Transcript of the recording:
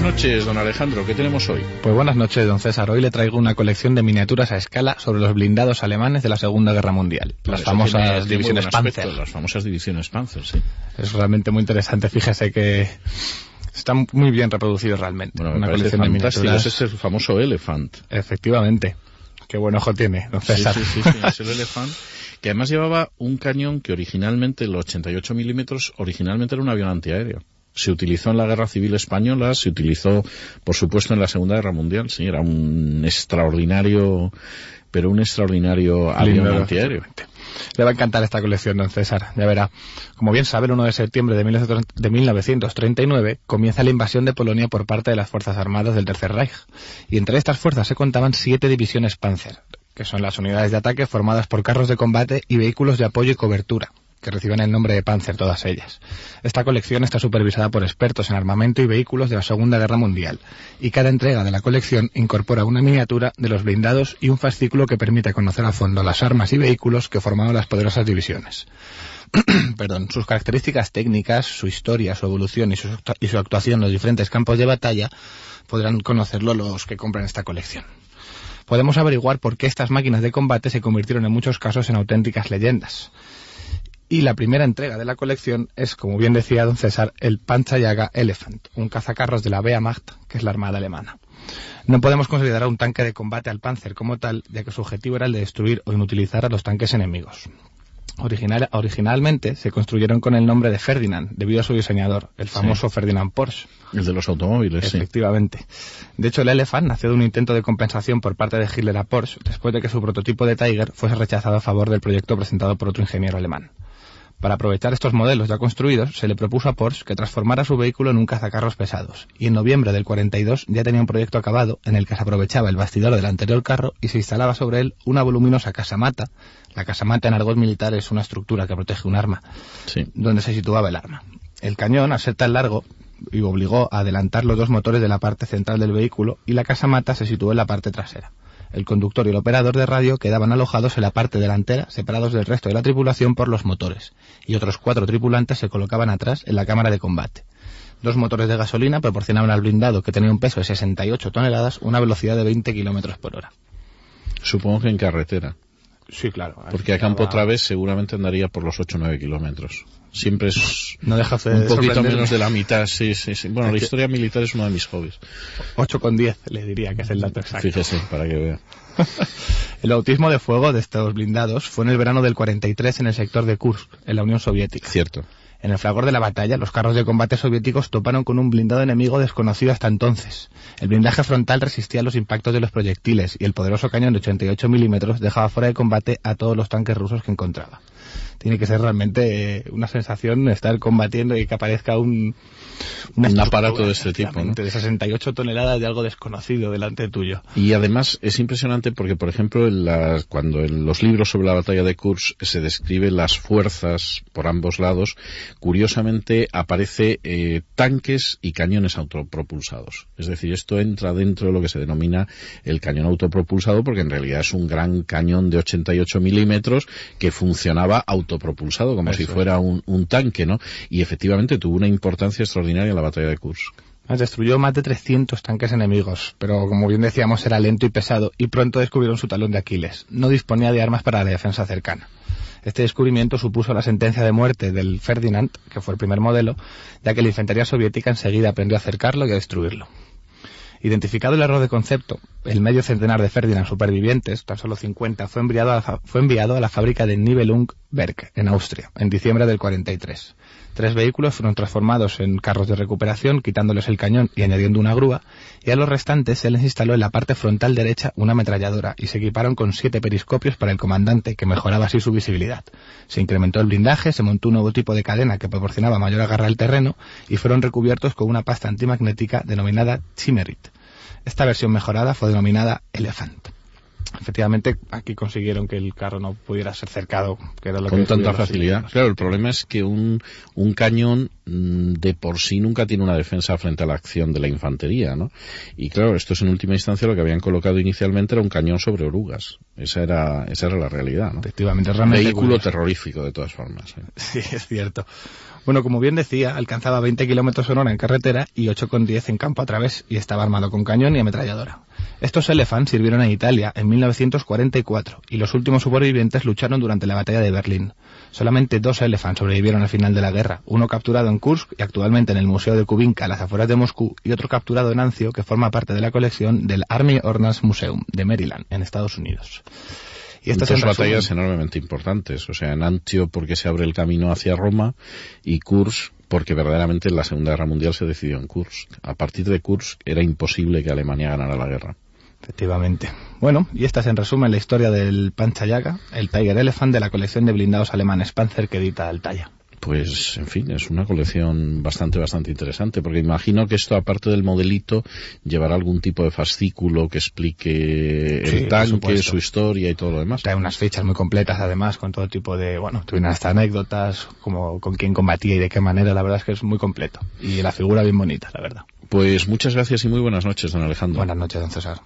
Buenas noches, don Alejandro. ¿Qué tenemos hoy? Pues buenas noches, don César. Hoy le traigo una colección de miniaturas a escala sobre los blindados alemanes de la Segunda Guerra Mundial. Las famosas divisiones Panzer. las famosas divisiones Panzer, sí. Es realmente muy interesante. Fíjese que están muy bien reproducidos realmente. Bueno, una colección de miniaturas. Es el famoso Elephant. Efectivamente. Qué buen ojo tiene, don César. Sí, sí, sí, es el Elephant. Que además llevaba un cañón que originalmente, el 88 milímetros, originalmente era un avión antiaéreo se utilizó en la Guerra Civil Española, se utilizó, por supuesto, en la Segunda Guerra Mundial. Sí, era un extraordinario, pero un extraordinario avión antiaéreo. Le va a encantar esta colección, don César. Ya verá. Como bien sabe, el 1 de septiembre de 1939 comienza la invasión de Polonia por parte de las Fuerzas Armadas del Tercer Reich. Y entre estas fuerzas se contaban siete divisiones Panzer, que son las unidades de ataque formadas por carros de combate y vehículos de apoyo y cobertura que reciben el nombre de Panzer todas ellas. Esta colección está supervisada por expertos en armamento y vehículos de la Segunda Guerra Mundial, y cada entrega de la colección incorpora una miniatura de los blindados y un fascículo que permite conocer a fondo las armas y vehículos que formaban las poderosas divisiones. Perdón, sus características técnicas, su historia, su evolución y su, y su actuación en los diferentes campos de batalla podrán conocerlo los que compran esta colección podemos averiguar por qué estas máquinas de combate se convirtieron en muchos casos en auténticas leyendas. Y la primera entrega de la colección es, como bien decía don César, el Panchayaga Elephant, un cazacarros de la Wehrmacht, que es la armada alemana. No podemos considerar un tanque de combate al Panzer como tal, ya que su objetivo era el de destruir o inutilizar a los tanques enemigos. originalmente se construyeron con el nombre de Ferdinand, debido a su diseñador, el famoso Ferdinand Porsche. El de los automóviles, Efectivamente. De hecho, el Elephant nació de un intento de compensación por parte de Hitler a Porsche, después de que su prototipo de Tiger fuese rechazado a favor del proyecto presentado por otro ingeniero alemán. Para aprovechar estos modelos ya construidos, se le propuso a Porsche que transformara su vehículo en un cazacarros pesados, y en noviembre del 42 ya tenía un proyecto acabado en el que se aprovechaba el bastidor del anterior carro y se instalaba sobre él una voluminosa casamata. La casamata en argot militar es una estructura que protege un arma, donde se situaba el arma. El cañón, al ser tan largo, y obligó a adelantar los dos motores de la parte central del vehículo y la casamata se situó en la parte trasera. El conductor y el operador de radio quedaban alojados en la parte delantera, separados del resto de la tripulación por los motores, y otros cuatro tripulantes se colocaban atrás en la cámara de combate. Dos motores de gasolina proporcionaban al blindado, que tenía un peso de 68 toneladas, una velocidad de 20 kilómetros por hora. Supongo que en carretera. Sí, claro. Porque a campo otra vez seguramente andaría por los 8 o 9 kilómetros. Siempre es no deja un poquito menos de la mitad, sí, sí, sí. Bueno, la historia militar es uno de mis hobbies. 8 con 10, le diría que es el dato exacto. Fíjese, para que vea. el bautismo de fuego de estos blindados fue en el verano del 43 en el sector de Kursk, en la Unión Soviética. Cierto. En el fragor de la batalla, los carros de combate soviéticos toparon con un blindado enemigo desconocido hasta entonces. El blindaje frontal resistía los impactos de los proyectiles y el poderoso cañón de 88 milímetros dejaba fuera de combate a todos los tanques rusos que encontraba tiene que ser realmente eh, una sensación estar combatiendo y que aparezca un, un aparato de este tipo. ¿no? De 68 toneladas de algo desconocido delante tuyo. Y además es impresionante porque, por ejemplo, en cuando en los libros sobre la batalla de Kursk se describen las fuerzas por ambos lados, curiosamente aparece eh, tanques y cañones autopropulsados. Es decir, esto entra dentro de lo que se denomina el cañón autopropulsado porque en realidad es un gran cañón de 88 milímetros que funcionaba autopropulsado propulsado como si fuera un, tanque, ¿no? Y efectivamente tuvo una importancia extraordinaria en la batalla de Kursk. Destruyó más de 300 tanques enemigos, pero como bien decíamos era lento y pesado y pronto descubrieron su talón de Aquiles. No disponía de armas para la defensa cercana. Este descubrimiento supuso la sentencia de muerte del Ferdinand, que fue el primer modelo, ya que la infantería soviética enseguida aprendió a acercarlo y a destruirlo. Identificado el error de concepto, el medio centenar de Ferdinand supervivientes, tan solo 50, fue enviado a, fue enviado a la fábrica de Nibelungberg, en Austria, en diciembre del 43. Tres vehículos fueron transformados en carros de recuperación, quitándoles el cañón y añadiendo una grúa, y a los restantes se les instaló en la parte frontal derecha una ametralladora y se equiparon con siete periscopios para el comandante, que mejoraba así su visibilidad. Se incrementó el blindaje, se montó un nuevo tipo de cadena que proporcionaba mayor agarre al terreno y fueron recubiertos con una pasta antimagnética denominada Chimerit. Esta versión mejorada fue denominada Elephant efectivamente aquí consiguieron que el carro no pudiera ser cercado que era lo con tanta facilidad. claro el problema es que un, un cañón mm, de por sí nunca tiene una defensa frente a la acción de la infantería no y claro esto es en última instancia lo que habían colocado inicialmente era un cañón sobre orugas Esa era, esa era la realidad, ¿no? Efectivamente, realmente. Vehículo curioso. terrorífico, de todas formas. ¿eh? Sí, es cierto. Bueno, como bien decía, alcanzaba 20 kilómetros por hora en carretera y 8,10 en campo a través y estaba armado con cañón y ametralladora. Estos Elephants sirvieron en Italia en 1944 y los últimos supervivientes lucharon durante la batalla de Berlín. Solamente dos Elephants sobrevivieron al final de la guerra, uno capturado en Kursk y actualmente en el Museo de Kubinka a las afueras de Moscú y otro capturado en Anzio que forma parte de la colección del Army Ordnance Museum de Maryland, en Estados Unidos. Y estas son batallas enormemente importantes. O sea, en Antio porque se abre el camino hacia Roma y Kursk porque verdaderamente en la Segunda Guerra Mundial se decidió en Kursk. A partir de Kursk era imposible que Alemania ganara la guerra. Efectivamente. Bueno, y esta es en resumen la historia del Panchayaga, el Tiger Elephant de la colección de blindados alemanes Panzer que edita Altaya pues en fin, es una colección bastante, bastante interesante, porque imagino que esto, aparte del modelito, llevará algún tipo de fascículo que explique el tanque, su historia y todo lo demás. Hay unas fichas muy completas, además, con todo tipo de, bueno, tuvieron hasta anécdotas, como con quién combatía y de qué manera, la verdad es que es muy completo. Y la figura bien bonita, la verdad. Pues muchas gracias y muy buenas noches, don Alejandro. Buenas noches, don César.